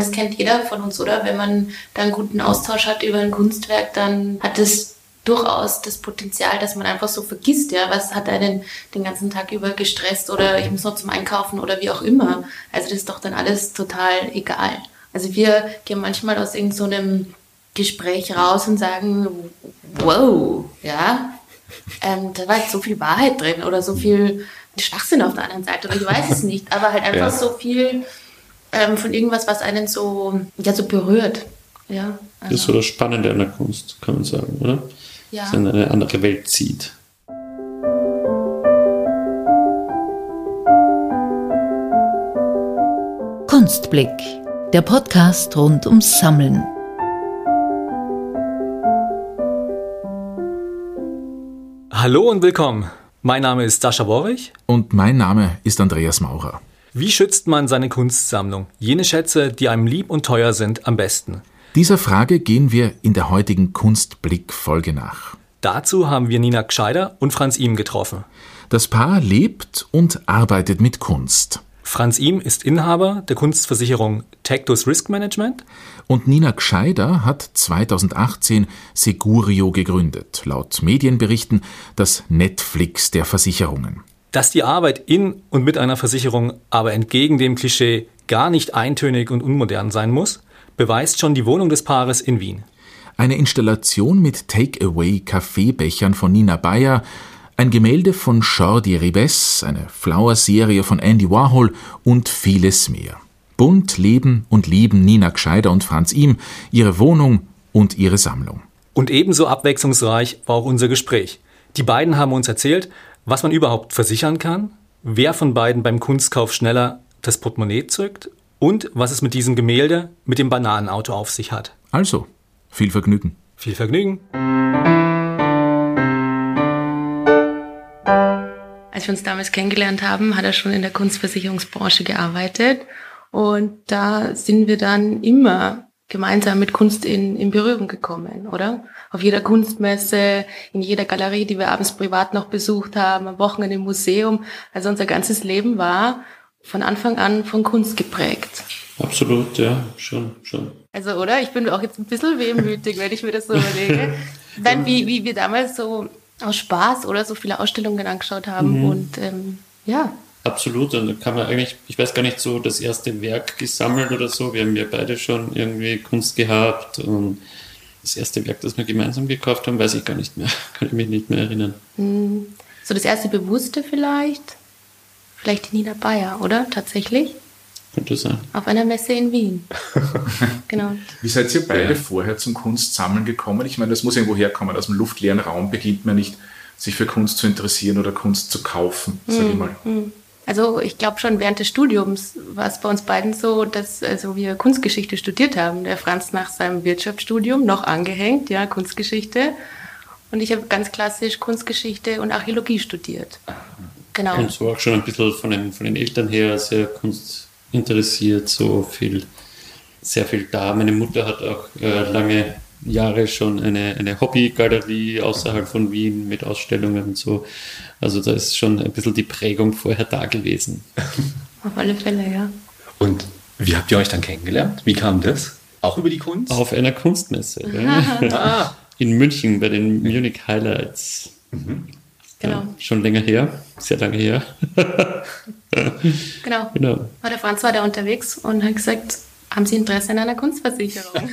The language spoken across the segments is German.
Das kennt jeder von uns, oder? Wenn man da einen guten Austausch hat über ein Kunstwerk, dann hat es durchaus das Potenzial, dass man einfach so vergisst, ja, was hat einen den ganzen Tag über gestresst oder ich muss noch zum Einkaufen oder wie auch immer. Also das ist doch dann alles total egal. Also wir gehen manchmal aus irgendeinem so Gespräch raus und sagen, wow, ja, ähm, da war jetzt so viel Wahrheit drin oder so viel Schwachsinn auf der anderen Seite oder ich weiß es nicht, aber halt einfach ja. so viel ähm, von irgendwas, was einen so, ja, so berührt. Ja, also. Das ist so das Spannende an der Kunst, kann man sagen, oder? Ja. Dass in eine andere Welt zieht. Kunstblick, der Podcast rund ums Sammeln. Hallo und willkommen. Mein Name ist Sascha Borwig. Und mein Name ist Andreas Maurer. Wie schützt man seine Kunstsammlung, jene Schätze, die einem lieb und teuer sind, am besten? Dieser Frage gehen wir in der heutigen Kunstblick-Folge nach. Dazu haben wir Nina Gscheider und Franz Ihm getroffen. Das Paar lebt und arbeitet mit Kunst. Franz Ihm ist Inhaber der Kunstversicherung Tectus Risk Management. Und Nina Gscheider hat 2018 Segurio gegründet, laut Medienberichten das Netflix der Versicherungen. Dass die Arbeit in und mit einer Versicherung aber entgegen dem Klischee gar nicht eintönig und unmodern sein muss, beweist schon die Wohnung des Paares in Wien. Eine Installation mit Takeaway-Kaffeebechern von Nina Bayer, ein Gemälde von Jordi Ribes, eine Flower-Serie von Andy Warhol und vieles mehr. Bunt leben und lieben Nina Gscheider und Franz Ihm, ihre Wohnung und ihre Sammlung. Und ebenso abwechslungsreich war auch unser Gespräch. Die beiden haben uns erzählt, was man überhaupt versichern kann, wer von beiden beim Kunstkauf schneller das Portemonnaie zückt und was es mit diesem Gemälde mit dem Bananenauto auf sich hat. Also, viel Vergnügen. Viel Vergnügen. Als wir uns damals kennengelernt haben, hat er schon in der Kunstversicherungsbranche gearbeitet. Und da sind wir dann immer gemeinsam mit Kunst in, in Berührung gekommen, oder? Auf jeder Kunstmesse, in jeder Galerie, die wir abends privat noch besucht haben, am Wochenende im Museum. Also unser ganzes Leben war von Anfang an von Kunst geprägt. Absolut, ja, schon, schon. Also, oder? Ich bin auch jetzt ein bisschen wehmütig, wenn ich mir das so überlege. Dann, wie, wie wir damals so aus Spaß oder so viele Ausstellungen angeschaut haben mhm. und ähm, ja, Absolut, und da kann man eigentlich, ich weiß gar nicht so, das erste Werk gesammelt oder so. Wir haben ja beide schon irgendwie Kunst gehabt und das erste Werk, das wir gemeinsam gekauft haben, weiß ich gar nicht mehr. Kann ich mich nicht mehr erinnern. Hm. So das erste Bewusste vielleicht? Vielleicht die Nina Bayer, oder? Tatsächlich? Könnte sein. Auf einer Messe in Wien. genau. Wie seid ihr beide ja. vorher zum Kunstsammeln gekommen? Ich meine, das muss irgendwo herkommen. Aus dem luftleeren Raum beginnt man nicht, sich für Kunst zu interessieren oder Kunst zu kaufen, sag ich hm, mal. Hm. Also ich glaube schon während des Studiums war es bei uns beiden so, dass also wir Kunstgeschichte studiert haben. Der Franz nach seinem Wirtschaftsstudium noch angehängt, ja, Kunstgeschichte. Und ich habe ganz klassisch Kunstgeschichte und Archäologie studiert. Genau. Und so auch schon ein bisschen von den, von den Eltern her sehr kunstinteressiert, so viel, sehr viel da. Meine Mutter hat auch äh, lange Jahre schon eine, eine Hobbygalerie außerhalb von Wien mit Ausstellungen und so. Also da ist schon ein bisschen die Prägung vorher da gewesen. Auf alle Fälle, ja. Und wie habt ihr euch dann kennengelernt? Wie kam das? Auch über die Kunst? Auf einer Kunstmesse. ah. In München bei den Munich Highlights. Mhm. Genau. Ja, schon länger her, sehr lange her. genau. genau. War der Franz war da unterwegs und hat gesagt, haben Sie Interesse an einer Kunstversicherung?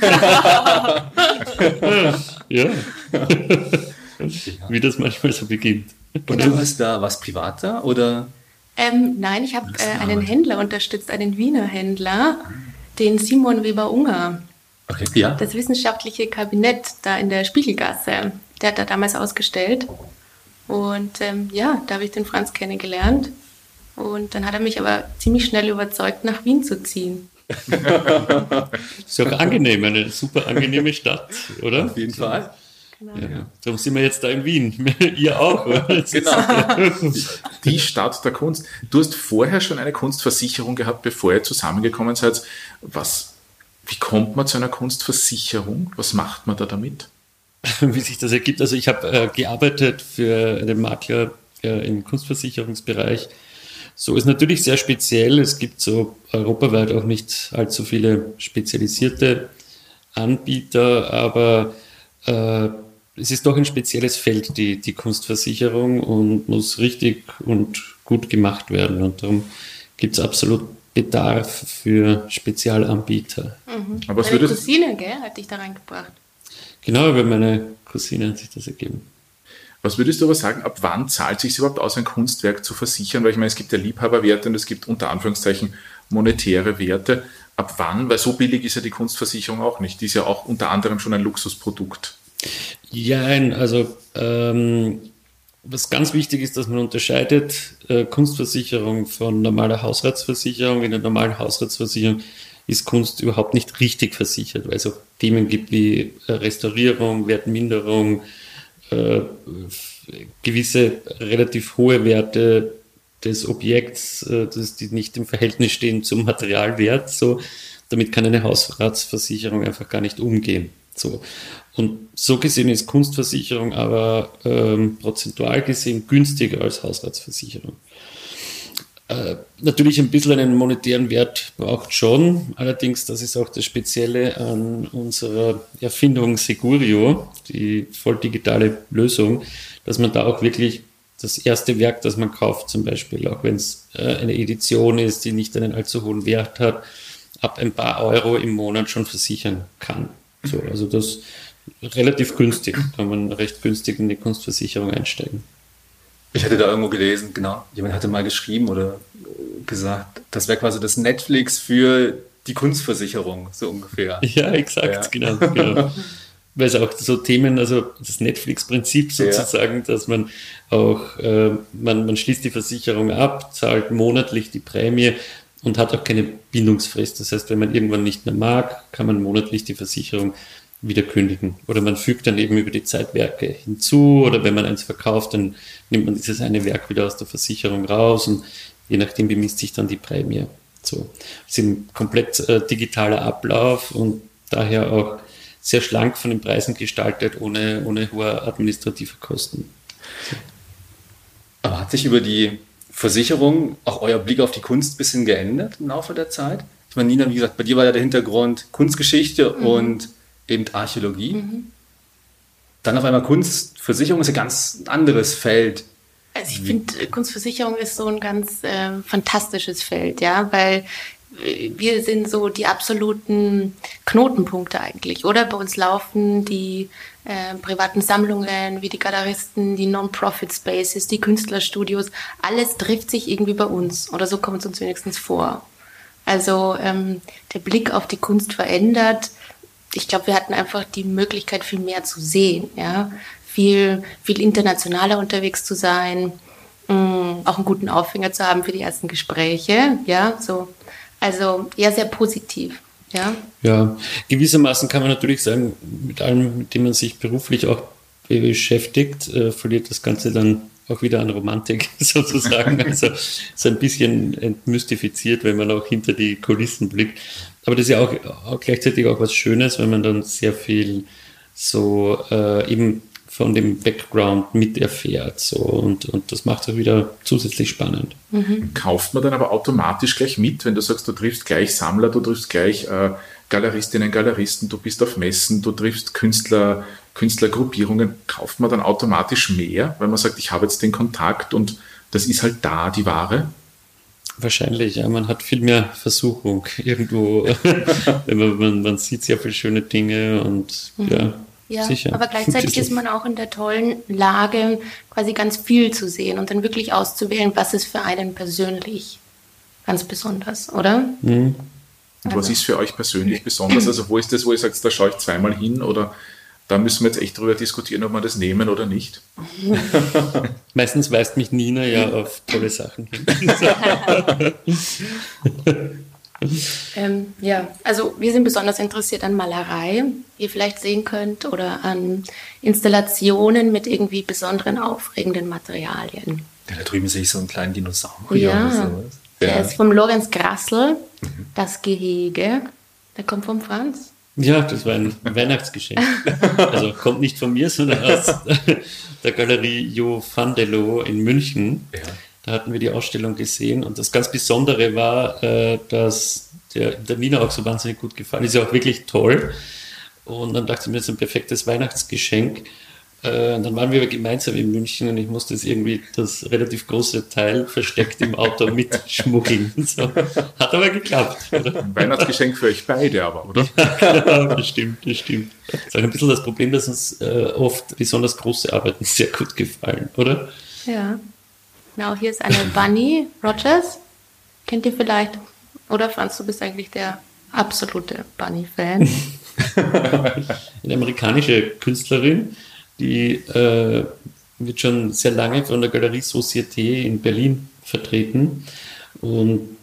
ja. Wie das manchmal so beginnt. Und genau. du hast da was privater oder? Ähm, nein, ich habe äh, einen Händler unterstützt, einen Wiener Händler, den Simon Weber-Unger. Okay, ja. Das wissenschaftliche Kabinett da in der Spiegelgasse. Der hat da damals ausgestellt. Und ähm, ja, da habe ich den Franz kennengelernt. Und dann hat er mich aber ziemlich schnell überzeugt, nach Wien zu ziehen. ist auch angenehm, eine super angenehme Stadt, oder? Auf jeden Fall. Genau. Ja, darum sind wir jetzt da in Wien. Ihr auch. genau. Die Stadt der Kunst. Du hast vorher schon eine Kunstversicherung gehabt, bevor ihr zusammengekommen seid. Was, wie kommt man zu einer Kunstversicherung? Was macht man da damit? Wie sich das ergibt. Also ich habe äh, gearbeitet für einen Makler äh, im Kunstversicherungsbereich so ist natürlich sehr speziell. Es gibt so europaweit auch nicht allzu viele spezialisierte Anbieter, aber äh, es ist doch ein spezielles Feld, die, die Kunstversicherung, und muss richtig und gut gemacht werden. Und darum gibt es absolut Bedarf für Spezialanbieter. Mhm. Aber was Meine Cousine, gell, hat dich da reingebracht. Genau, über meine Cousine hat sich das ergeben. Was würdest du aber sagen, ab wann zahlt sich überhaupt aus, ein Kunstwerk zu versichern? Weil ich meine, es gibt ja Liebhaberwerte und es gibt unter Anführungszeichen monetäre Werte. Ab wann? Weil so billig ist ja die Kunstversicherung auch nicht. Die ist ja auch unter anderem schon ein Luxusprodukt. Ja, also ähm, was ganz wichtig ist, dass man unterscheidet äh, Kunstversicherung von normaler Hausratsversicherung. In der normalen Hausratsversicherung ist Kunst überhaupt nicht richtig versichert, weil es auch Themen gibt wie äh, Restaurierung, Wertminderung, äh, gewisse relativ hohe Werte des Objekts, äh, dass die nicht im Verhältnis stehen zum Materialwert. So, damit kann eine Hausratsversicherung einfach gar nicht umgehen. So. Und so gesehen ist Kunstversicherung aber ähm, prozentual gesehen günstiger als Hausratsversicherung. Äh, natürlich ein bisschen einen monetären Wert braucht schon, allerdings das ist auch das Spezielle an unserer Erfindung Segurio, die voll digitale Lösung, dass man da auch wirklich das erste Werk, das man kauft, zum Beispiel, auch wenn es äh, eine Edition ist, die nicht einen allzu hohen Wert hat, ab ein paar Euro im Monat schon versichern kann. So, also das relativ günstig, kann man recht günstig in die Kunstversicherung einsteigen. Ich hatte da irgendwo gelesen, genau, jemand hatte mal geschrieben oder gesagt, das wäre quasi das Netflix für die Kunstversicherung, so ungefähr. Ja, exakt, ja. genau. genau. Weil es auch so Themen, also das Netflix-Prinzip sozusagen, ja. dass man auch, äh, man, man schließt die Versicherung ab, zahlt monatlich die Prämie und hat auch keine Bindungsfrist. Das heißt, wenn man irgendwann nicht mehr mag, kann man monatlich die Versicherung wieder kündigen. Oder man fügt dann eben über die Zeit Werke hinzu oder wenn man eins verkauft, dann nimmt man dieses eine Werk wieder aus der Versicherung raus und je nachdem bemisst sich dann die Prämie. So. Das ist ein komplett äh, digitaler Ablauf und daher auch sehr schlank von den Preisen gestaltet, ohne, ohne hohe administrative Kosten. Aber hat sich über die Versicherung auch euer Blick auf die Kunst ein bisschen geändert im Laufe der Zeit? Ich meine, Nina, wie gesagt, bei dir war ja der Hintergrund Kunstgeschichte mhm. und eben Archäologie. Mhm. Dann auf einmal Kunstversicherung ist ein ganz anderes Feld. Also ich finde, Kunstversicherung ist so ein ganz äh, fantastisches Feld, ja, weil wir sind so die absoluten Knotenpunkte eigentlich, oder? Bei uns laufen die äh, privaten Sammlungen, wie die Galeristen, die Non-Profit-Spaces, die Künstlerstudios, alles trifft sich irgendwie bei uns, oder so kommt es uns wenigstens vor. Also ähm, der Blick auf die Kunst verändert. Ich glaube, wir hatten einfach die Möglichkeit, viel mehr zu sehen, ja, viel, viel internationaler unterwegs zu sein, mh, mm, auch einen guten Aufhänger zu haben für die ersten Gespräche, ja, so also ja, sehr positiv. Ja. ja, gewissermaßen kann man natürlich sagen, mit allem, mit dem man sich beruflich auch beschäftigt, äh, verliert das Ganze dann auch wieder an Romantik sozusagen. Also so ein bisschen entmystifiziert, wenn man auch hinter die Kulissen blickt. Aber das ist ja auch, auch gleichzeitig auch was Schönes, wenn man dann sehr viel so äh, eben von dem Background miterfährt. So, und, und das macht es wieder zusätzlich spannend. Mhm. Kauft man dann aber automatisch gleich mit, wenn du sagst, du triffst gleich Sammler, du triffst gleich äh, Galeristinnen, Galeristen, du bist auf Messen, du triffst Künstler, Künstlergruppierungen, kauft man dann automatisch mehr, weil man sagt, ich habe jetzt den Kontakt und das ist halt da, die Ware? Wahrscheinlich, ja. Man hat viel mehr Versuchung irgendwo. man, man, man sieht sehr viele schöne Dinge und mhm. ja. Ja, Sicher. aber gleichzeitig ist man auch in der tollen Lage, quasi ganz viel zu sehen und dann wirklich auszuwählen, was ist für einen persönlich ganz besonders, oder? Mhm. Und also. was ist für euch persönlich besonders? Also wo ist das, wo ihr sagt, da schaue ich zweimal hin oder da müssen wir jetzt echt drüber diskutieren, ob wir das nehmen oder nicht. Meistens weist mich Nina ja auf tolle Sachen hin. Ähm, ja, also wir sind besonders interessiert an Malerei, wie ihr vielleicht sehen könnt, oder an Installationen mit irgendwie besonderen, aufregenden Materialien. Ja, da drüben sehe ich so einen kleinen Dinosaurier ja, oder sowas. Der ist vom Lorenz Grassel, mhm. das Gehege. Der kommt vom Franz. Ja, das war ein Weihnachtsgeschenk. Also kommt nicht von mir, sondern aus der Galerie Jo Vandelo in München. Ja. Da hatten wir die Ausstellung gesehen und das ganz Besondere war, äh, dass der, der Nina auch so wahnsinnig gut gefallen ist. Ja auch wirklich toll. Und dann dachte ich mir, das ist ein perfektes Weihnachtsgeschenk. Äh, dann waren wir gemeinsam in München und ich musste jetzt irgendwie das relativ große Teil versteckt im Auto mitschmuggeln. So. Hat aber geklappt. Oder? Ein Weihnachtsgeschenk für euch beide aber, oder? Ja, genau, das stimmt, das stimmt. Das ist auch ein bisschen das Problem, dass uns äh, oft besonders große Arbeiten sehr gut gefallen, oder? Ja. Genau, hier ist eine Bunny Rogers. Kennt ihr vielleicht? Oder Franz, du bist eigentlich der absolute Bunny-Fan. Eine amerikanische Künstlerin, die äh, wird schon sehr lange von der Galerie Société in Berlin vertreten. Und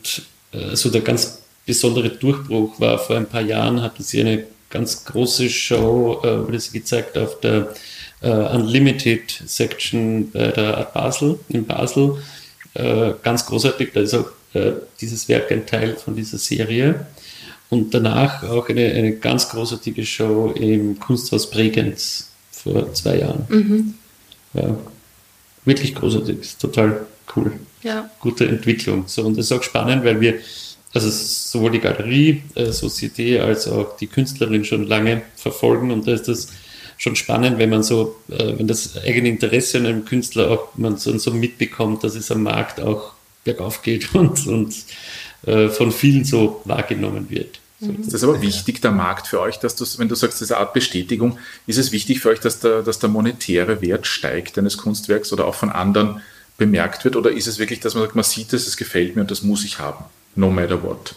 äh, so der ganz besondere Durchbruch war vor ein paar Jahren, hatte sie eine ganz große Show, äh, wurde sie gezeigt auf der äh, Unlimited Section bei der Art Basel, in Basel. Äh, ganz großartig, da ist auch äh, dieses Werk ein Teil von dieser Serie. Und danach auch eine, eine ganz großartige Show im Kunsthaus Bregenz vor zwei Jahren. Mhm. Ja, wirklich großartig, ist total cool. Ja. Gute Entwicklung. So, und das ist auch spannend, weil wir, also sowohl die Galerie, äh, Société, als auch die Künstlerin schon lange verfolgen und da ist das schon spannend, wenn man so, äh, wenn das eigene Interesse an einem Künstler auch man so, so mitbekommt, dass es am Markt auch bergauf geht und, und äh, von vielen so wahrgenommen wird. So. Ist das aber wichtig, der Markt für euch, dass du, wenn du sagst, diese Art Bestätigung, ist es wichtig für euch, dass der, dass der monetäre Wert steigt eines Kunstwerks oder auch von anderen bemerkt wird? Oder ist es wirklich, dass man sagt, man sieht es, es gefällt mir und das muss ich haben, no matter what?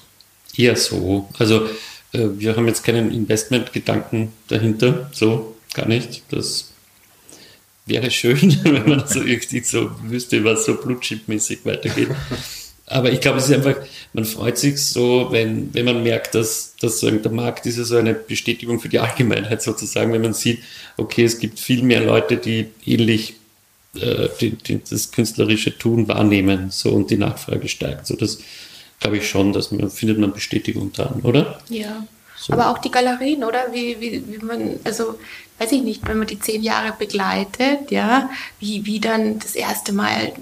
Eher so. Also äh, wir haben jetzt keinen Investmentgedanken dahinter, so gar nicht. Das wäre schön, wenn man so so wüsste, was so Blutchip-mäßig weitergeht. Aber ich glaube, es ist einfach, man freut sich so, wenn, wenn man merkt, dass, dass der Markt ist ja so eine Bestätigung für die Allgemeinheit sozusagen, wenn man sieht, okay, es gibt viel mehr Leute, die ähnlich äh, die, die, das künstlerische Tun wahrnehmen so und die Nachfrage steigt. So, das glaube ich schon, dass man findet man Bestätigung dran, oder? Ja. So. Aber auch die Galerien, oder? Wie, wie, wie man, also weiß ich nicht, wenn man die zehn Jahre begleitet, ja, wie, wie dann das erste Mal,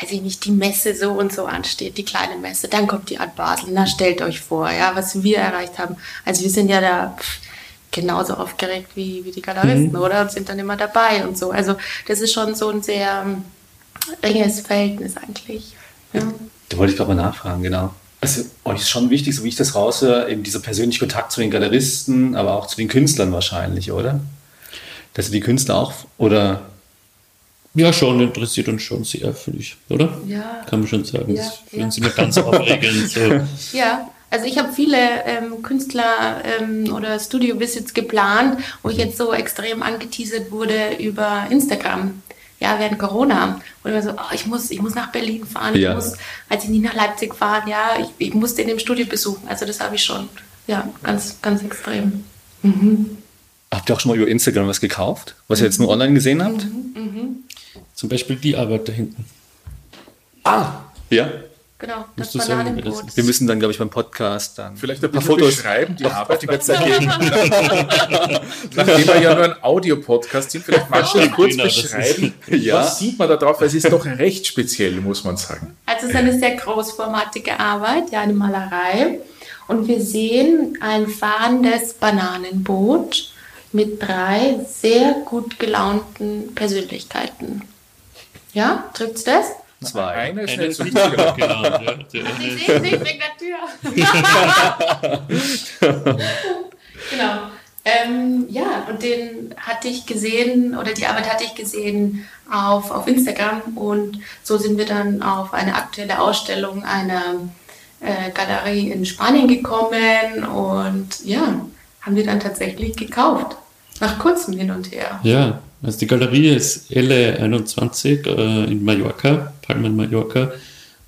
weiß ich nicht, die Messe so und so ansteht, die kleine Messe, dann kommt die Art Basel, na stellt euch vor, ja, was wir erreicht haben. Also wir sind ja da genauso aufgeregt wie, wie die Galeristen, oder? Und sind dann immer dabei und so. Also das ist schon so ein sehr ähm, enges Verhältnis eigentlich. Ja. Da wollte ich gerade mal nachfragen, genau. Also euch ist schon wichtig, so wie ich das raushöre, eben dieser persönliche Kontakt zu den Galeristen, aber auch zu den Künstlern wahrscheinlich, oder? Dass ihr die Künstler auch, oder Ja, schon, interessiert uns schon sehr, finde ich, oder? Ja. Kann man schon sagen. Ja, das ja. finden Sie mir ganz aufregend. So. Ja, also ich habe viele ähm, Künstler ähm, oder Studio-Visits geplant, wo ich jetzt so extrem angeteasert wurde über Instagram. Ja, während Corona. Und immer so, oh, ich muss, ich muss nach Berlin fahren, Ja. ich muss, als ich nie nach Leipzig fahren, ja, ich, ich musste in dem Studio besuchen. Also das habe ich schon, ja, ganz, ganz extrem. habt ihr auch schon mal über Instagram was gekauft, was ihr jetzt nur online gesehen habt? Zum Beispiel die Arbeit da hinten. Ah, ja. Genau, das Musst du sagen, wer das Bananenbrot. Wir müssen dann, glaube ich, beim Podcast dann Vielleicht ein paar Fotos. beschreiben, die Arbeit, die wir jetzt ergeben. Nachdem wir ja nur ein Audiopodcast sind, vielleicht magst du kurz Genau, das ist- beschreiben, Ja. was sieht man da drauf? Weil es ist doch recht speziell, muss man sagen. Also es ist eine sehr großformatige Arbeit, ja, eine Malerei. Und wir sehen ein fahrendes Bananenboot mit drei sehr gut gelaunten Persönlichkeiten. Ja, trifft's das? Zwei. Eine ist Eine nicht so wichtig. genau, ja, der Sie eine- sehen sich wegen der Tür. genau. Ähm, ja, und den hatte ich gesehen, oder die Arbeit hatte ich gesehen auf, auf Instagram und so sind wir dann auf eine aktuelle Ausstellung einer äh, Galerie in Spanien gekommen und ja, haben wir dann tatsächlich gekauft. Nach kurzem Hin und her. Ja, also die Galerie ist Elle21 äh, in Mallorca, Palma in Mallorca.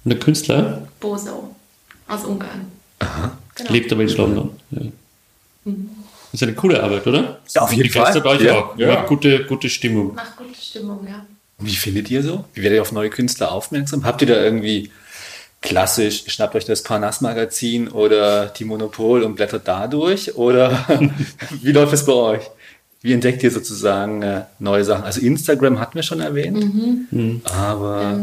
Und der Künstler Boso aus Ungarn. Genau. lebt aber in London. Ja. Das ist eine coole Arbeit, oder? Ja, auf jeden Fall. euch Ja. auch. Ja. Macht gute, gute Stimmung. Macht gute Stimmung, ja. Wie findet ihr so? Wie werdet ihr auf neue Künstler aufmerksam? Habt ihr da irgendwie klassisch, schnappt euch das Parnass-Magazin oder die Monopol und blättert da durch? Oder wie läuft es bei euch? Wie entdeckt ihr sozusagen äh, neue Sachen? Also Instagram hatten wir schon erwähnt, aber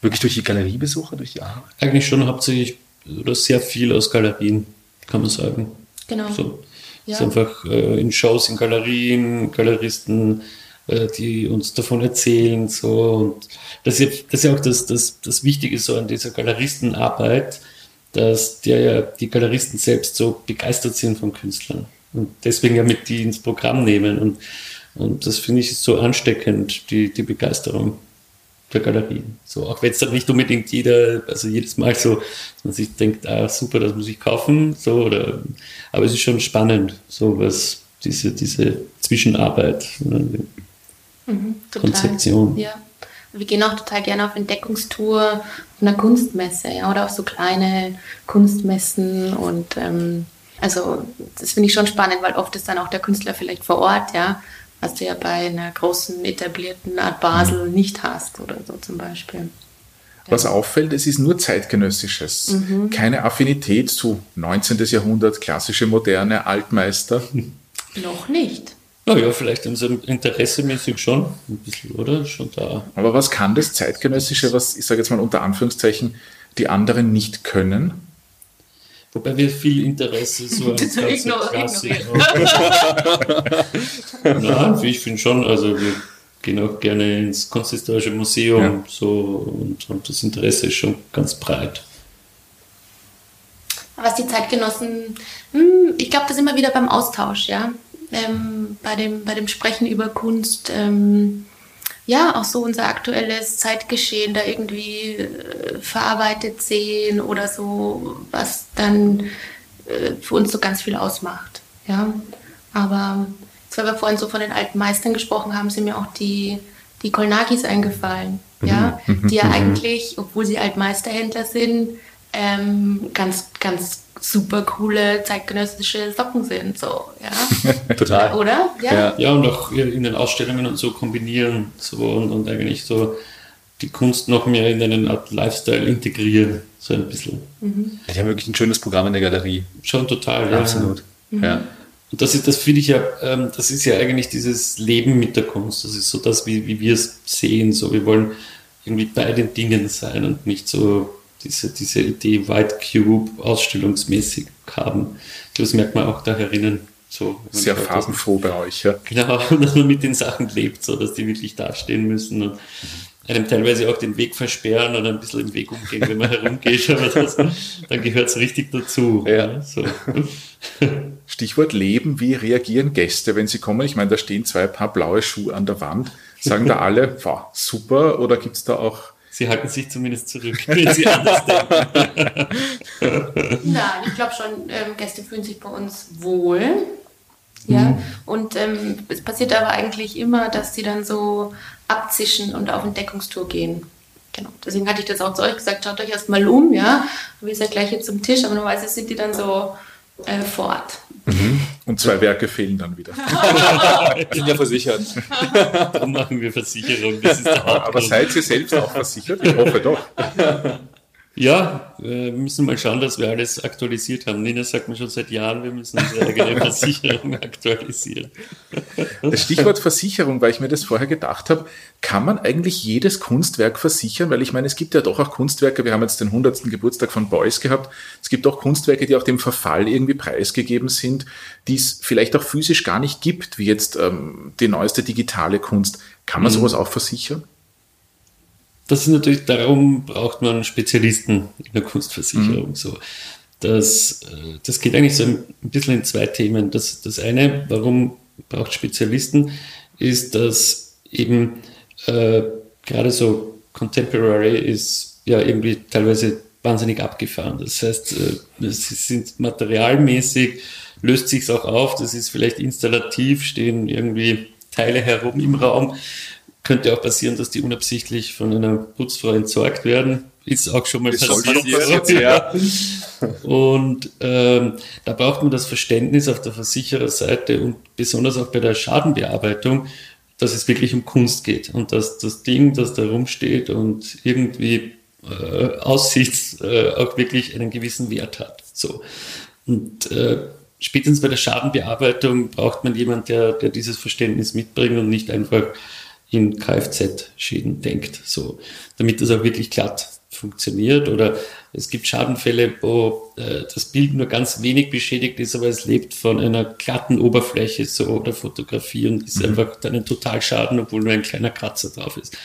Wirklich durch die Galeriebesuche, durch die Arbeit? Eigentlich schon hauptsächlich oder sehr viel aus Galerien, kann man sagen. Genau. So. Ja. Es ist einfach äh, in Shows, in Galerien, Galeristen, äh, die uns davon erzählen. So. Und das ist ja, das ist ja auch das, das, das Wichtige so an dieser Galeristenarbeit, dass der ja die Galeristen selbst so begeistert sind von Künstlern und deswegen ja mit die ins Programm nehmen. Und, und das finde ich so ansteckend, die, die Begeisterung der Galerien. So, auch wenn es dann nicht unbedingt jeder, also jedes Mal so, dass man sich denkt, ah, super, das muss ich kaufen, so, oder, aber es ist schon spannend, so was, diese, diese Zwischenarbeit, ne, Mhm. Konzeption. Ja. Wir gehen auch total gerne auf Entdeckungstour auf einer Kunstmesse, ja, oder auf so kleine Kunstmessen und ähm, also das finde ich schon spannend, weil oft ist dann auch der Künstler vielleicht vor Ort, ja, was du ja bei einer großen etablierten Art Basel nicht hast oder so zum Beispiel. Was auffällt, es ist nur zeitgenössisches. Keine Affinität zu 19. Jahrhundert, klassische Moderne, Altmeister. Noch nicht. Naja, vielleicht unser interessemäßig schon, ein bisschen, oder? Schon da. Aber was kann das zeitgenössische, was ich sage jetzt mal unter Anführungszeichen, die anderen nicht können? Wobei wir viel Interesse so an Das ganzer ignor- Klassik haben. Nein, ich finde schon, also wir gehen auch gerne ins Kunsthistorische Museum Ja. so und, und das Interesse ist schon ganz breit. Was die Zeitgenossen, hm, ich glaube, das ist immer wieder beim Austausch, ja. Ähm, bei, dem, bei dem Sprechen über Kunst, ähm, ja, auch so unser aktuelles Zeitgeschehen da irgendwie äh, verarbeitet sehen oder so, was dann äh, für uns so ganz viel ausmacht, ja. Aber weil wir vorhin so von den alten Meistern gesprochen haben, sind mir auch die, die Kolnagis eingefallen, ja, die ja eigentlich, obwohl sie Altmeisterhändler sind, ähm, ganz, ganz super coole zeitgenössische Socken sind, so, ja. Total. Oder? Ja. Ja, und auch in den Ausstellungen und so kombinieren so und, und eigentlich so die Kunst noch mehr in eine Art Lifestyle integrieren, so ein bisschen. Die haben wirklich ein schönes Programm in der Galerie. Schon total, ja. Absolut. Ja. Und das ist, das finde ich ja, ähm, das ist ja eigentlich dieses Leben mit der Kunst. Das ist so das, wie, wie wir es sehen. So, wir wollen irgendwie bei den Dingen sein und nicht so diese, diese Idee White Cube ausstellungsmäßig haben. Das merkt man auch da herinnen. So, Sehr farbenfroh bei euch. Ja. Genau, dass man mit den Sachen lebt, so dass die wirklich dastehen müssen und einem teilweise auch den Weg versperren oder ein bisschen im Weg umgehen, wenn man herumgeht, aber das, dann gehört es richtig dazu. Ja. So. Stichwort Leben, wie reagieren Gäste, wenn sie kommen? Ich meine, da stehen zwei Paar blaue Schuhe an der Wand. Sagen da alle, wow, super, oder gibt es da auch Sie halten sich zumindest zurück, wenn sie anders denken. Nein, ich glaube schon, ähm, Gäste fühlen sich bei uns wohl. Ja, Mhm. und ähm, es passiert aber eigentlich immer, dass sie dann so abzischen und auf Entdeckungstour gehen. Genau. Deswegen hatte ich das auch zu euch gesagt, schaut euch erst mal um, ja. Wir sind ja gleich hier zum Tisch, aber normalerweise sind die dann so äh, vor Ort. Und zwei Werke fehlen dann wieder. Sind ja versichert. Darum machen wir Versicherung. Das ist der Aber seid ihr selbst auch versichert? Ich hoffe doch. Ja, wir müssen mal schauen, dass wir alles aktualisiert haben. Nina sagt mir schon seit Jahren, wir müssen unsere eigene Versicherung aktualisieren. Das Stichwort Versicherung, weil ich mir das vorher gedacht habe, kann man eigentlich jedes Kunstwerk versichern? Weil ich meine, es gibt ja doch auch Kunstwerke, wir haben jetzt den 100. Geburtstag von Beuys gehabt, es gibt auch Kunstwerke, die auch dem Verfall irgendwie preisgegeben sind, die es vielleicht auch physisch gar nicht gibt, wie jetzt ähm, die neueste digitale Kunst. Kann man sowas auch versichern? Das ist natürlich, darum braucht man Spezialisten in der Kunstversicherung. So. Das, äh, das geht eigentlich so ein bisschen in zwei Themen. Das, das eine, warum braucht Spezialisten, ist, dass eben äh, gerade so Contemporary ist ja irgendwie teilweise wahnsinnig abgefahren. Das heißt, äh, es sind materialmäßig, löst sich auch auf, das ist vielleicht installativ, stehen irgendwie Teile herum im Raum. Könnte auch passieren, dass die unabsichtlich von einer Putzfrau entsorgt werden. Ist auch schon mal Das passiert, ja. Und ähm, da braucht man das Verständnis auf der Versichererseite und besonders auch bei der Schadenbearbeitung, dass es wirklich um Kunst geht und dass das Ding, das da rumsteht und irgendwie äh, aussieht, äh, auch wirklich einen gewissen Wert hat. So. Und äh, spätestens bei der Schadenbearbeitung braucht man jemanden, der, der dieses Verständnis mitbringt und nicht einfach in Kfz-Schäden denkt, so, damit das auch wirklich glatt funktioniert. Oder es gibt Schadenfälle, wo äh, das Bild nur ganz wenig beschädigt ist, aber es lebt von einer glatten Oberfläche so oder Fotografie und ist mhm. einfach dann ein Totalschaden, obwohl nur ein kleiner Kratzer drauf ist.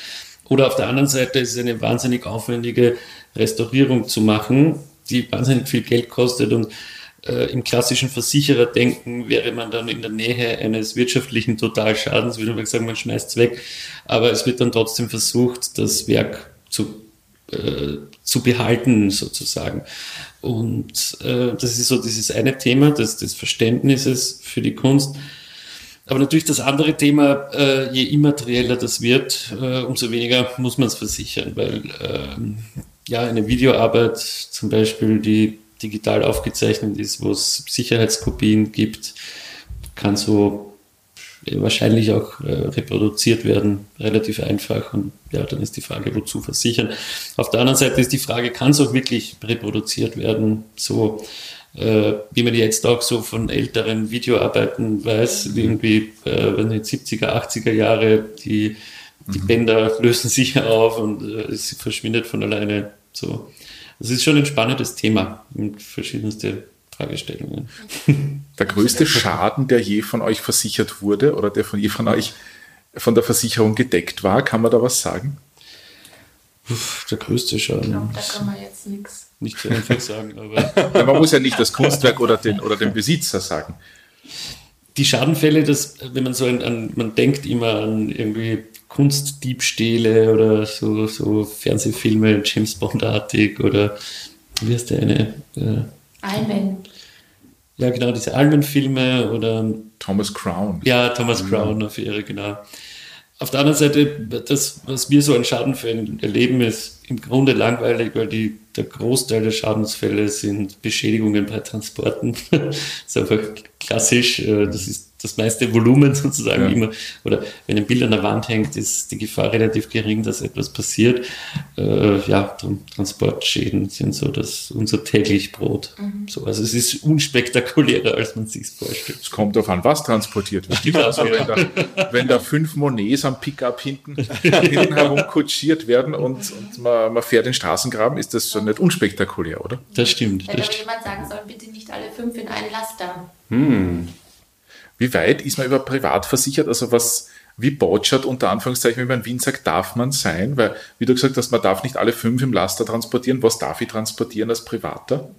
Oder auf der anderen Seite ist es eine wahnsinnig aufwendige Restaurierung zu machen, die wahnsinnig viel Geld kostet und äh, im klassischen Versichererdenken wäre man dann in der Nähe eines wirtschaftlichen Totalschadens, würde man sagen, man schmeißt es weg. Aber es wird dann trotzdem versucht, das Werk zu, äh, zu behalten, sozusagen. Und äh, das ist so dieses eine Thema des, des Verständnisses für die Kunst. Aber natürlich das andere Thema, äh, je immaterieller das wird, äh, umso weniger muss man es versichern, weil äh, ja eine Videoarbeit zum Beispiel, die digital aufgezeichnet ist, wo es Sicherheitskopien gibt, kann so wahrscheinlich auch äh, reproduziert werden, relativ einfach. Und ja, dann ist die Frage, wozu versichern. Auf der anderen Seite ist die Frage, kann es auch wirklich reproduziert werden? So äh, wie man jetzt auch so von älteren Videoarbeiten weiß, irgendwie äh, wenn die 70er, 80er Jahre, die, die mhm. Bänder lösen sich auf und äh, es verschwindet von alleine. So. Das ist schon ein spannendes Thema mit verschiedenste Fragestellungen. Der größte Schaden, der je von euch versichert wurde oder der von je von euch von der Versicherung gedeckt war, kann man da was sagen? Uff, der größte Schaden. Ich glaube, da kann man jetzt nichts. Nicht so einfach sagen, aber. man muss ja nicht das Kunstwerk oder den, oder den Besitzer sagen. Die Schadenfälle, das, wenn man so an, an man denkt immer an irgendwie Kunstdiebstähle oder so, so Fernsehfilme, James Bond-artig oder wie heißt der eine? Äh, Almen. Ja, genau, diese Almen-Filme oder. Thomas Crown. Ja, Thomas Crown auf ihre, genau. Auf der anderen Seite, das, was wir so an Schadenfällen erleben, ist im Grunde langweilig, weil die, der Großteil der Schadensfälle sind Beschädigungen bei Transporten. das ist einfach klassisch. Äh, das ist das meiste Volumen sozusagen ja. immer, oder wenn ein Bild an der Wand hängt, ist die Gefahr relativ gering, dass etwas passiert. Äh, ja, Transportschäden sind so das unser täglich Brot. Mhm. So, also es ist unspektakulärer, als man sich vorstellt. Es kommt darauf an, was transportiert wird. Also wenn, da, wenn da fünf Monets am Pickup hinten, hinten herum kutschiert werden und, und man, man, fährt den Straßengraben, ist das so nicht unspektakulär, oder? Das stimmt. Hätte aber jemand sagen sollen, bitte nicht alle fünf in ein Laster. Hm. Wie weit ist man über privat versichert? Also was, wie botschert unter Anführungszeichen, wie man in Wien sagt, darf man sein? Weil, wie du gesagt hast, man darf nicht alle fünf im Laster transportieren. Was darf ich transportieren als Privater?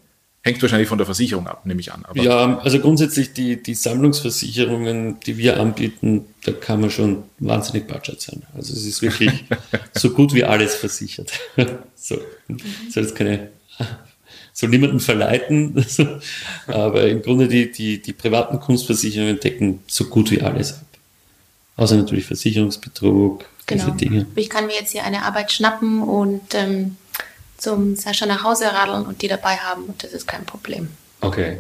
Hängt wahrscheinlich von der Versicherung ab, nehme ich an. Aber ja, also grundsätzlich die, die Sammlungsversicherungen, die wir anbieten, da kann man schon wahnsinnig Budget sein. Also es ist wirklich so gut wie alles versichert. so, soll jetzt keine soll niemanden verleiten. Aber im Grunde die, die, die privaten Kunstversicherungen decken so gut wie alles ab. Außer natürlich Versicherungsbetrug, genau. diese Dinge. Ich kann mir jetzt hier eine Arbeit schnappen und ähm, zum Sascha nach Hause radeln und die dabei haben und das ist kein Problem. Okay.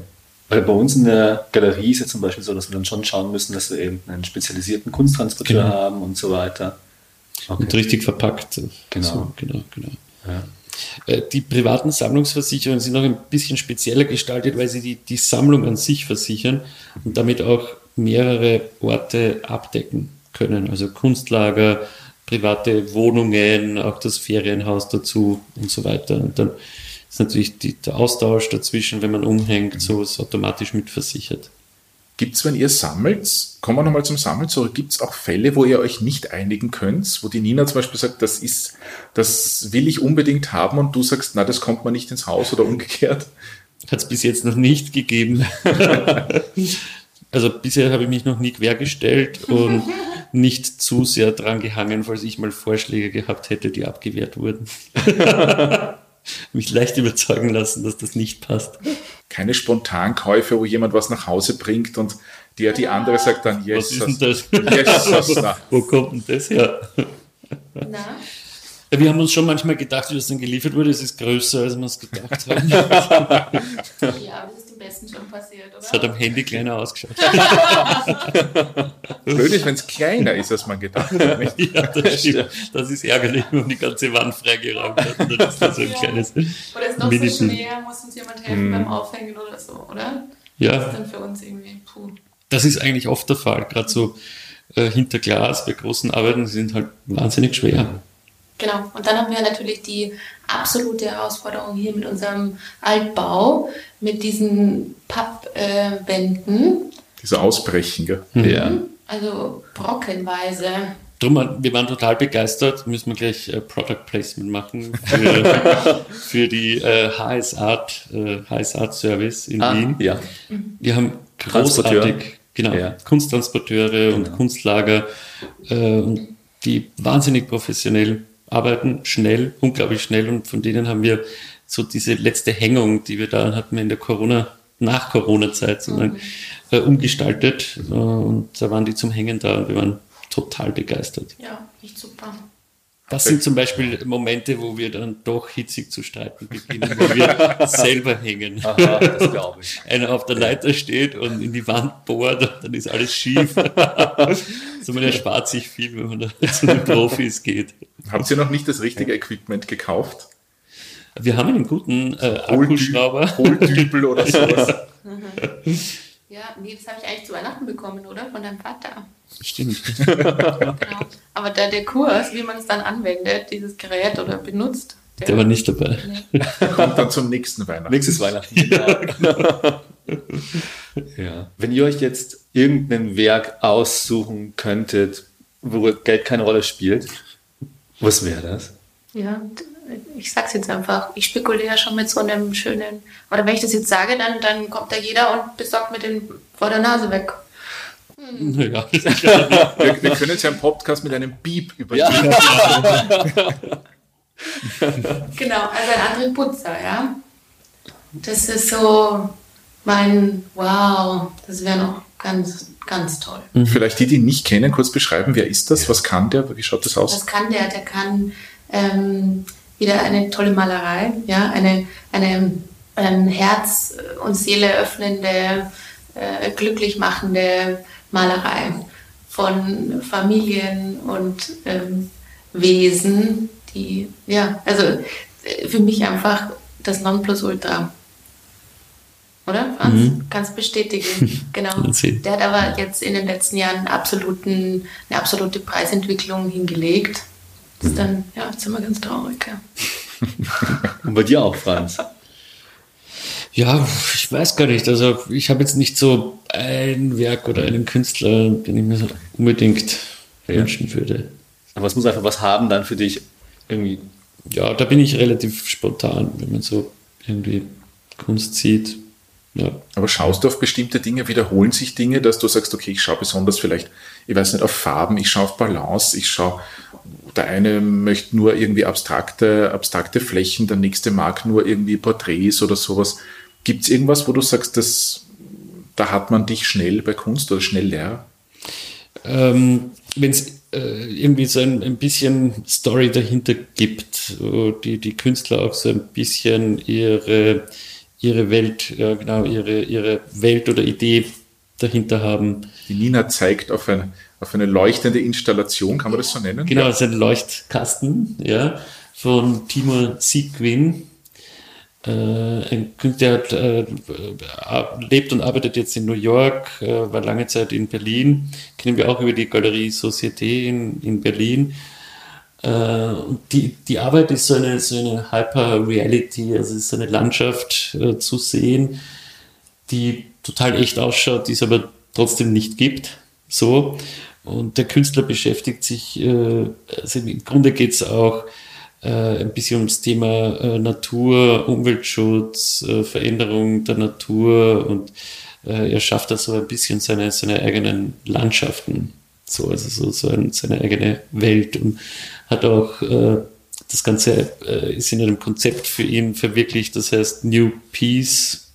Weil bei uns in der Galerie ist es zum Beispiel so, dass wir dann schon schauen müssen, dass wir eben einen spezialisierten Kunsttransporteur genau. haben und so weiter. Okay. Und richtig verpackt. Genau. So, genau, genau. Ja. Äh, die privaten Sammlungsversicherungen sind noch ein bisschen spezieller gestaltet, weil sie die, die Sammlung an sich versichern und damit auch mehrere Orte abdecken können. Also Kunstlager, private Wohnungen, auch das Ferienhaus dazu und so weiter. Und dann ist natürlich die, der Austausch dazwischen, wenn man umhängt, so ist automatisch mitversichert. Gibt es, wenn ihr sammelt, kommen wir nochmal zum Sammeln zurück, gibt es auch Fälle, wo ihr euch nicht einigen könnt, wo die Nina zum Beispiel sagt, das ist, das will ich unbedingt haben und du sagst, na, das kommt man nicht ins Haus oder umgekehrt? Hat es bis jetzt noch nicht gegeben. also bisher habe ich mich noch nie quergestellt und nicht zu sehr dran gehangen, falls ich mal Vorschläge gehabt hätte, die abgewehrt wurden. mich leicht überzeugen lassen, dass das nicht passt keine Spontankäufe, wo jemand was nach Hause bringt und der die andere sagt dann, yes, was ist denn das? Yes, Wo kommt denn das her? Na? Wir haben uns schon manchmal gedacht, wie das dann geliefert wurde, es ist größer, als wir es gedacht haben. ja, schon passiert, oder? Es hat am Handy kleiner ausgeschaut. Blöd ist, wenn es kleiner ist, als man gedacht hat. Nicht? Ja, das stimmt. Das ist ärgerlich, wenn man die ganze Wand freigeräumt hat. Und dann ist das so ein ja. kleines Oder ist noch Mini so schwer, muss uns jemand helfen hm. beim Aufhängen oder so, oder? Ja. Das ist dann für uns irgendwie, puh. Das ist eigentlich oft der Fall, gerade so äh, hinter Glas bei großen Arbeiten sind halt wahnsinnig schwer. Genau. Und dann haben wir natürlich die absolute Herausforderung hier mit unserem Altbau, mit diesen Pappwänden. Äh, Diese Ausbrechen, gell? Mhm. Ja. Also brockenweise. Drum, wir waren total begeistert, müssen wir gleich äh, Product Placement machen für, für die äh, HS Art, äh, HS Art Service in ah, Wien. Ja. Wir haben großartig, genau, ja. Kunsttransporteure genau. und Kunstlager, äh, die wahnsinnig professionell arbeiten, schnell, unglaublich schnell und von denen haben wir so diese letzte Hängung, die wir da hatten in der Corona, nach Corona-Zeit, mhm. äh, umgestaltet äh, und da waren die zum Hängen da und wir waren total begeistert. Ja, echt super. Das sind zum Beispiel Momente, wo wir dann doch hitzig zu streiten beginnen, wo wir selber hängen. Aha, das glaube ich. Einer auf der Leiter steht und in die Wand bohrt und dann ist alles schief. so man erspart sich viel, wenn man da zu den Profis geht. Habt ihr noch nicht das richtige Equipment gekauft? Wir haben einen guten äh, Akkuschrauber. Holdübel oder sowas. Ja, nee, das habe ich eigentlich zu Weihnachten bekommen, oder? Von deinem Vater. Stimmt. genau. Aber da der Kurs, wie man es dann anwendet, dieses Gerät oder benutzt, der, der war nicht dabei. Nee. Kommt dann zum nächsten Weihnachten. Nächstes Weihnachten. Genau. ja. Wenn ihr euch jetzt irgendein Werk aussuchen könntet, wo Geld keine Rolle spielt, was wäre das? Ja, ich sag's jetzt einfach, ich spekuliere schon mit so einem schönen, oder wenn ich das jetzt sage, dann, dann kommt da jeder und besorgt mir den vor der Nase weg. Hm. Ja. wir, wir, können jetzt ja einen Podcast mit einem Beep übergehen. Ja. genau, also ein André Putzer, ja. Das ist so mein Wow, das wäre noch ganz, ganz toll. Mhm. Vielleicht die, die ihn nicht kennen, kurz beschreiben, wer ist das? Was kann der? Wie schaut das aus? Was kann der? Der kann ähm, wieder eine tolle Malerei, ja, eine, eine ein Herz und Seele öffnende, äh, glücklich machende Malerei von Familien und ähm, Wesen, die, ja, also äh, für mich einfach das Nonplusultra. Oder, Franz? Mhm. Kannst bestätigen. Genau. Der hat aber jetzt in den letzten Jahren absoluten, eine absolute Preisentwicklung hingelegt. Das ist dann, ja, jetzt sind wir ganz traurig. Ja. Und bei dir auch, Franz? Ja, ich weiß gar nicht. Also ich habe jetzt nicht so ein Werk oder einen Künstler, den ich mir so unbedingt ja. wünschen würde. Aber es muss einfach was haben dann für dich irgendwie. Ja, da bin ich relativ spontan, wenn man so irgendwie Kunst sieht. Ja. Aber schaust du auf bestimmte Dinge, wiederholen sich Dinge, dass du sagst, okay, ich schaue besonders vielleicht, ich weiß nicht, auf Farben, ich schaue auf Balance, ich schaue, der eine möchte nur irgendwie abstrakte, abstrakte Flächen, der nächste mag nur irgendwie Porträts oder sowas. Gibt es irgendwas, wo du sagst, dass, da hat man dich schnell bei Kunst oder schnell leer? Ähm, Wenn es äh, irgendwie so ein, ein, bisschen Story dahinter gibt, wo die, die Künstler auch so ein bisschen ihre, ihre Welt, ja genau, ihre, ihre Welt oder Idee dahinter haben. Die Nina zeigt auf eine, auf eine leuchtende Installation, kann man das so nennen? Genau, es ist ein Leuchtkasten, ja, von Timur Sigwin äh, ein Künstler, der äh, lebt und arbeitet jetzt in New York, äh, war lange Zeit in Berlin, kennen wir auch über die Galerie Société in, in Berlin. Äh, die, die Arbeit ist so eine, so eine Hyper-Reality, also es ist eine Landschaft äh, zu sehen, die total echt ausschaut, die es aber trotzdem nicht gibt. So. Und der Künstler beschäftigt sich, äh, also im Grunde geht es auch äh, ein bisschen ums Thema äh, Natur, Umweltschutz, äh, Veränderung der Natur und er schafft da so ein bisschen seine, seine eigenen Landschaften, so, also so, so ein, seine eigene Welt und hat auch äh, das Ganze äh, ist in einem Konzept für ihn verwirklicht, das heißt New Peace,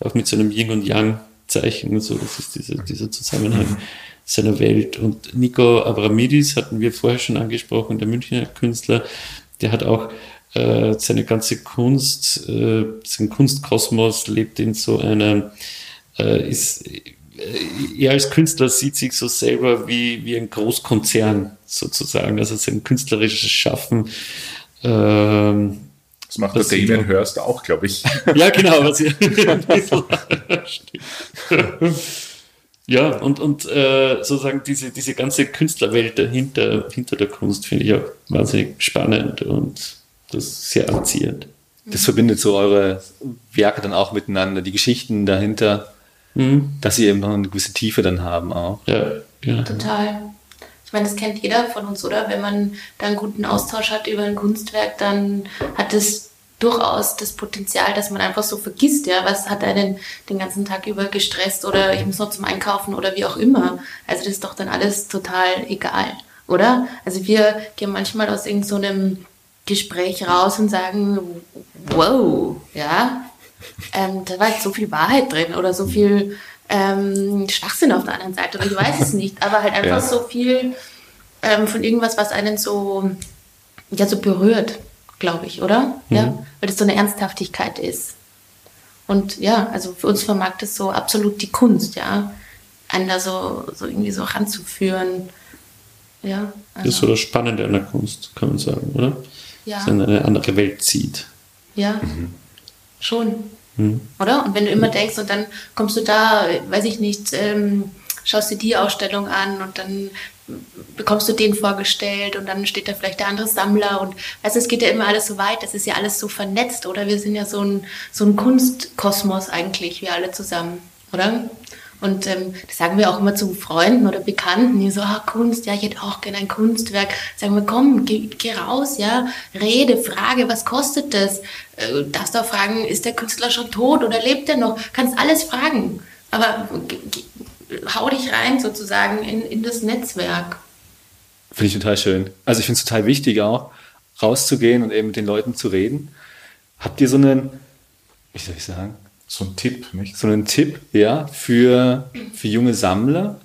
auch mit so einem Yin und Yang Zeichen, so, das ist diese, dieser Zusammenhang seiner Welt. Und Nico Abramidis hatten wir vorher schon angesprochen, der Münchner Künstler, der hat auch äh, seine ganze Kunst, äh, sein Kunstkosmos lebt in so einer, äh, ist, er als Künstler sieht sich so selber wie, wie ein Großkonzern sozusagen, also sein künstlerisches Schaffen. Ähm, das macht das der Damien Hörst auch, glaube ich. Ja, genau. Was Ja, und, und äh, sozusagen diese, diese ganze Künstlerwelt dahinter, hinter der Kunst finde ich auch wahnsinnig spannend und das sehr anziehend. Das verbindet so eure Werke dann auch miteinander, die Geschichten dahinter, mhm. dass sie eben noch eine gewisse Tiefe dann haben auch. Ja, ja. Total. Ich meine, das kennt jeder von uns, oder? Wenn man da einen guten Austausch hat über ein Kunstwerk, dann hat es durchaus das Potenzial, dass man einfach so vergisst, ja, was hat einen den ganzen Tag über gestresst oder ich muss noch zum Einkaufen oder wie auch immer. Also das ist doch dann alles total egal, oder? Also wir gehen manchmal aus irgendeinem so Gespräch raus und sagen, wow, ja, ähm, da war jetzt so viel Wahrheit drin oder so viel ähm, Schwachsinn auf der anderen Seite oder ich weiß es nicht, aber halt einfach ja. so viel ähm, von irgendwas, was einen so, ja, so berührt glaube ich, oder? Mhm. Ja, weil das so eine Ernsthaftigkeit ist. Und ja, also für uns vermag das so absolut die Kunst, ja, einen da so, so irgendwie so ranzuführen. Ja, also. Das ist so das Spannende an der Kunst, kann man sagen, oder? Ja. Dass in eine andere Welt zieht. Ja, mhm. Schon. Mhm. Oder? Und wenn du immer denkst, und dann kommst du da, weiß ich nicht, ähm, schaust dir die Ausstellung an und dann bekommst du den vorgestellt und dann steht da vielleicht der andere Sammler und weißt, es geht ja immer alles so weit, das ist ja alles so vernetzt, oder? Wir sind ja so ein, so ein Kunstkosmos eigentlich, wir alle zusammen, oder? Und ähm, das sagen wir auch immer zu Freunden oder Bekannten, die so, ah, Kunst, ja, ich hätte auch gerne ein Kunstwerk. Sagen wir, komm, geh, geh raus, ja, rede, frage, was kostet das? Äh, darfst du auch fragen, ist der Künstler schon tot oder lebt er noch? Kannst alles fragen. Aber hau dich rein sozusagen in, in das Netzwerk. Finde ich total schön. Also ich finde es total wichtig auch, rauszugehen und eben mit den Leuten zu reden. Habt ihr so einen, wie soll ich sagen? So einen Tipp, nicht? So einen Tipp, ja, für, für junge Sammler,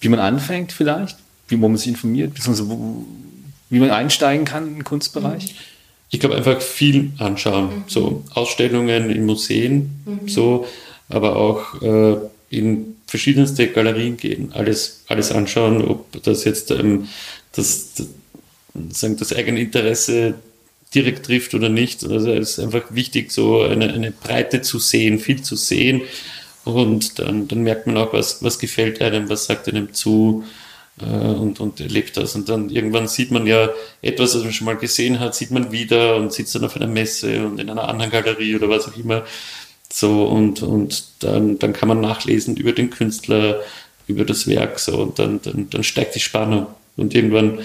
wie man anfängt vielleicht, wie man sich informiert, beziehungsweise wo, wie man einsteigen kann im Kunstbereich? Ich glaube einfach viel anschauen, mhm. so Ausstellungen in Museen, mhm. so, aber auch äh, in verschiedenste Galerien gehen, alles, alles anschauen, ob das jetzt ähm, das, das, sagen, das eigene Interesse direkt trifft oder nicht. Also es ist einfach wichtig, so eine, eine Breite zu sehen, viel zu sehen. Und dann, dann merkt man auch, was, was gefällt einem, was sagt einem zu äh, und, und erlebt das. Und dann irgendwann sieht man ja etwas, was man schon mal gesehen hat, sieht man wieder und sitzt dann auf einer Messe und in einer anderen Galerie oder was auch immer. So, und, und dann, dann kann man nachlesen über den Künstler, über das Werk, so, und dann, dann, dann steigt die Spannung. Und irgendwann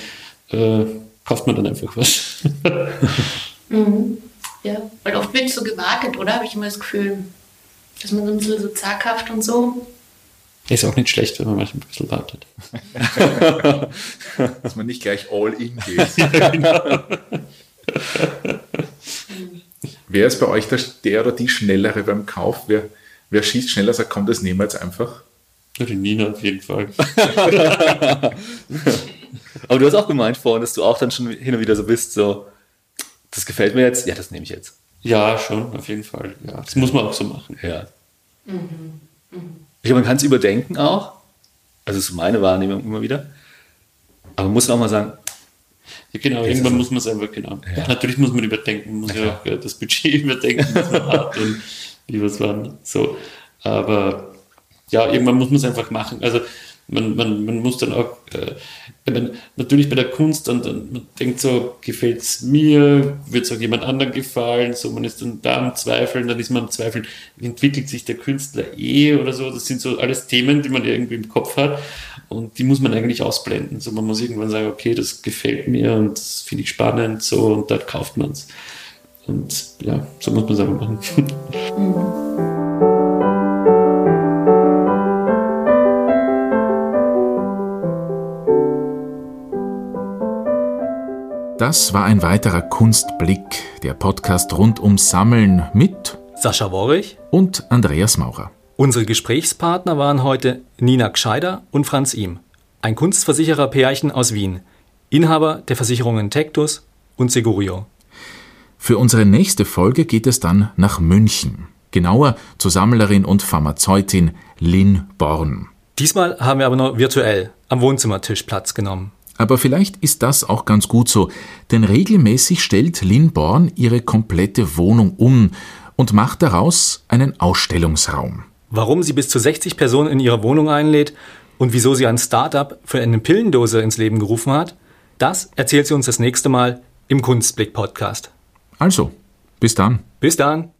äh, kauft man dann einfach was. mhm. Ja, weil oft wird so gewartet, oder? Habe ich immer das Gefühl, dass man so ein bisschen so zaghaft und so. Ist auch nicht schlecht, wenn man manchmal ein bisschen wartet. dass man nicht gleich all in geht. ja, genau. Wer ist bei euch der, der oder die Schnellere beim Kauf? Wer, wer schießt schneller, sagt, komm, das nehmen wir jetzt einfach? Ja, die Nina auf jeden Fall. Aber du hast auch gemeint vorhin, dass du auch dann schon hin und wieder so bist, so, das gefällt mir jetzt, ja, das nehme ich jetzt. Ja, schon, auf jeden Fall. Ja, das muss man auch so machen. Ja. Mhm. Mhm. Ich glaube, man kann es überdenken auch. Also, das ist meine Wahrnehmung immer wieder. Aber man muss auch mal sagen, ja, genau, das irgendwann muss man es einfach, genau. Ja. Natürlich muss man überdenken, man muss ja, ja auch äh, das Budget überdenken, was man hat und wie was waren. So. Aber ja, irgendwann muss man es einfach machen. Also man, man, man muss dann auch, äh, man, natürlich bei der Kunst, dann, dann man denkt so, gefällt es mir, wird es auch jemand anderen gefallen, so man ist dann da am Zweifeln, dann ist man am Zweifeln, entwickelt sich der Künstler eh oder so, das sind so alles Themen, die man irgendwie im Kopf hat und die muss man eigentlich ausblenden. So man muss irgendwann sagen, okay, das gefällt mir und das finde ich spannend, so und dann kauft man es. Und ja, so muss man es einfach machen. Das war ein weiterer Kunstblick, der Podcast rund ums Sammeln mit Sascha Worrich und Andreas Maurer. Unsere Gesprächspartner waren heute Nina Gscheider und Franz Ihm, ein Kunstversicherer Pärchen aus Wien, Inhaber der Versicherungen Tectus und Segurio. Für unsere nächste Folge geht es dann nach München, genauer zur Sammlerin und Pharmazeutin Lynn Born. Diesmal haben wir aber nur virtuell am Wohnzimmertisch Platz genommen. Aber vielleicht ist das auch ganz gut so, denn regelmäßig stellt Lynn Born ihre komplette Wohnung um und macht daraus einen Ausstellungsraum. Warum sie bis zu 60 Personen in ihrer Wohnung einlädt und wieso sie ein Startup für eine Pillendose ins Leben gerufen hat, das erzählt sie uns das nächste Mal im Kunstblick Podcast. Also, bis dann. Bis dann.